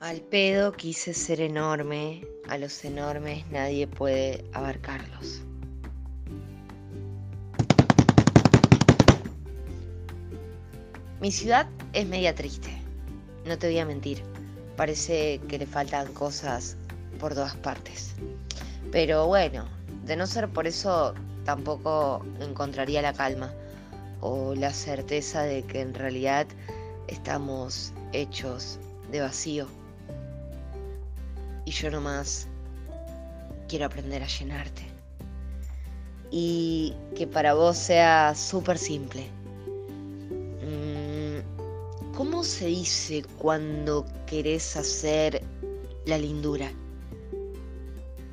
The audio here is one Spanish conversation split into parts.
Al pedo quise ser enorme, a los enormes nadie puede abarcarlos. Mi ciudad es media triste, no te voy a mentir. Parece que le faltan cosas por todas partes. Pero bueno, de no ser por eso tampoco encontraría la calma o la certeza de que en realidad estamos hechos de vacío. Y yo nomás quiero aprender a llenarte. Y que para vos sea súper simple. Mm, ¿Cómo se dice cuando querés hacer la lindura?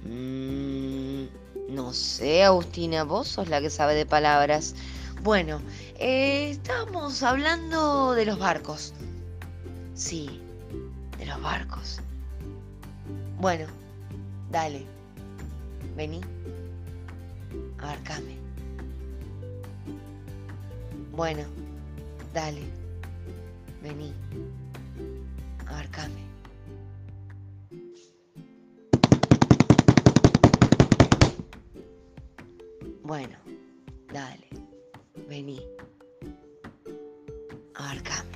Mm, no sé, Agustina, vos sos la que sabe de palabras. Bueno, eh, estábamos hablando de los barcos. Sí, de los barcos. Bueno, dale. Vení. Abarcame. Bueno, dale. Vení. Abarcame. Bueno, dale. Vení. Abarcame.